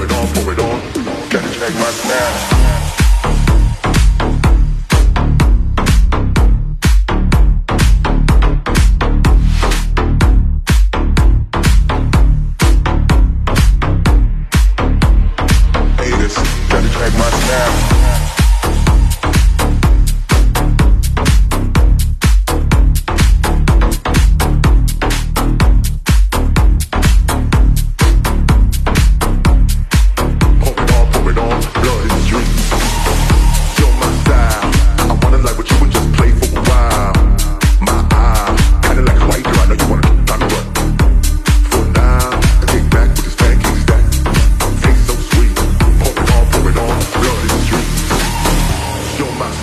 Pour it on, pour it on. Gotta check my past.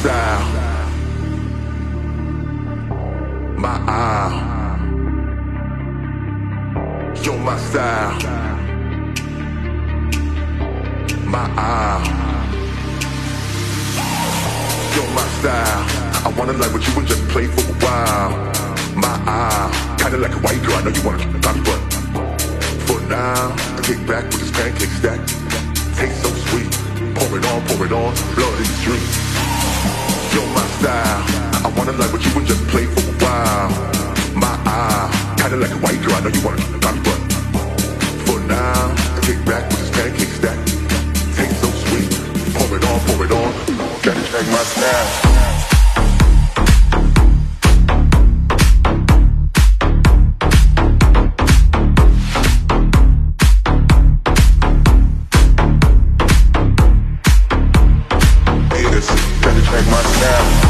style. My eye. You're my style. My eye. You're my style. I wanna like what you and just play for a while. My eye. Kinda like a white girl, I know you wanna keep me, but for now, I kick back with this pancake stack. Taste so sweet. Pour it on, pour it on, blood in the streets. You're my style. I wanna love with you and just play for a while. My eye, kinda like a white girl. I know you wanna drop me, but for now, take back with this pancake stack. Taste so sweet. Pour it on, pour it on. Gotta check my style. Vegas take my step.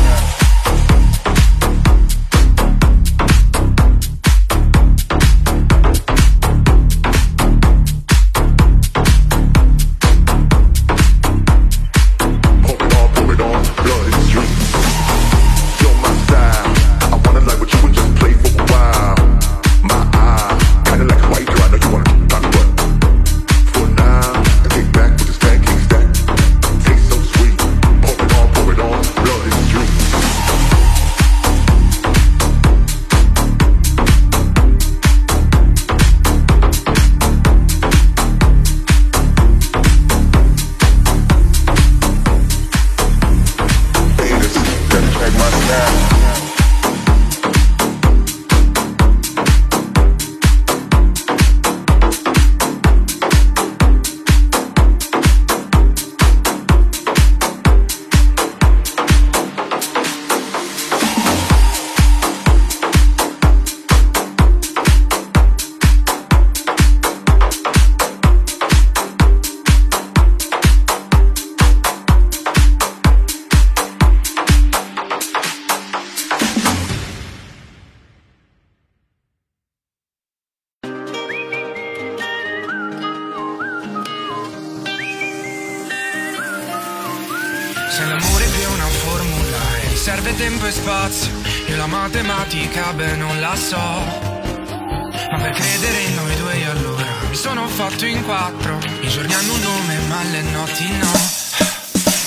Se l'amore è più una formula e serve tempo e spazio, io la matematica beh non la so. Ma per credere in noi due io allora mi sono fatto in quattro. I giorni hanno un nome ma le notti no.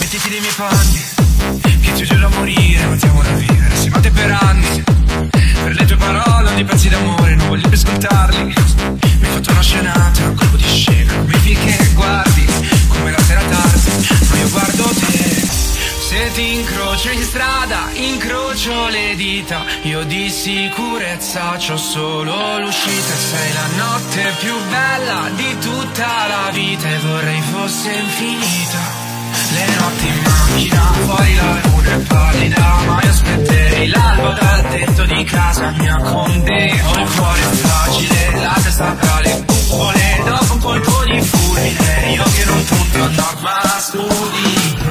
Mettiti nei miei panni, che ti giuro a morire, non ti amo da vivere. Si mate per anni, strada incrocio le dita. Io di sicurezza c'ho solo l'uscita. Sei la notte più bella di tutta la vita E vorrei fosse infinita. Le notti in macchina, fuori la luna è pallida Ma io aspetterei l'alba dal tetto di casa mia Con te ho il cuore fragile, la testa tra le cupole Dopo un colpo di fulmine, io che non punto a norma studi.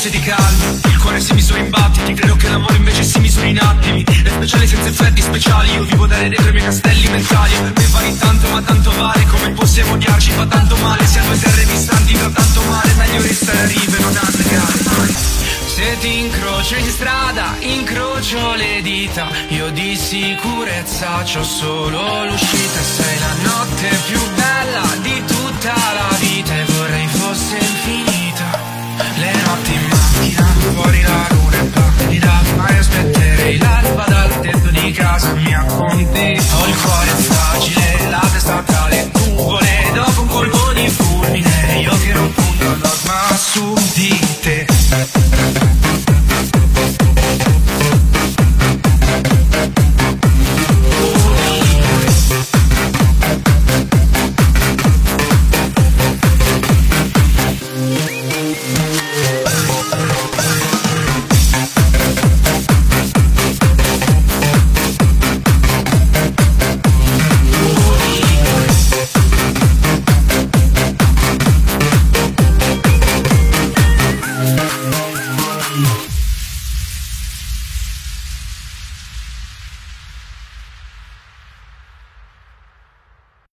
Se ti calmi Il cuore si misura in battiti Credo che l'amore invece si misuri in attimi È speciale senza effetti speciali Io vivo dare dentro i miei castelli mentali. Per me vali tanto ma tanto vale Come possiamo odiarci fa tanto male. Siamo due terre distanti fa tanto male Meglio restare a rive non annegare se ti incrocio in strada, incrocio le dita, io di sicurezza c'ho solo l'uscita, sei la notte più con te Ho il cuore fragile, la testa tra le nuvole. Dopo un colpo di fulmine, io tiro un punto all'osma su di te.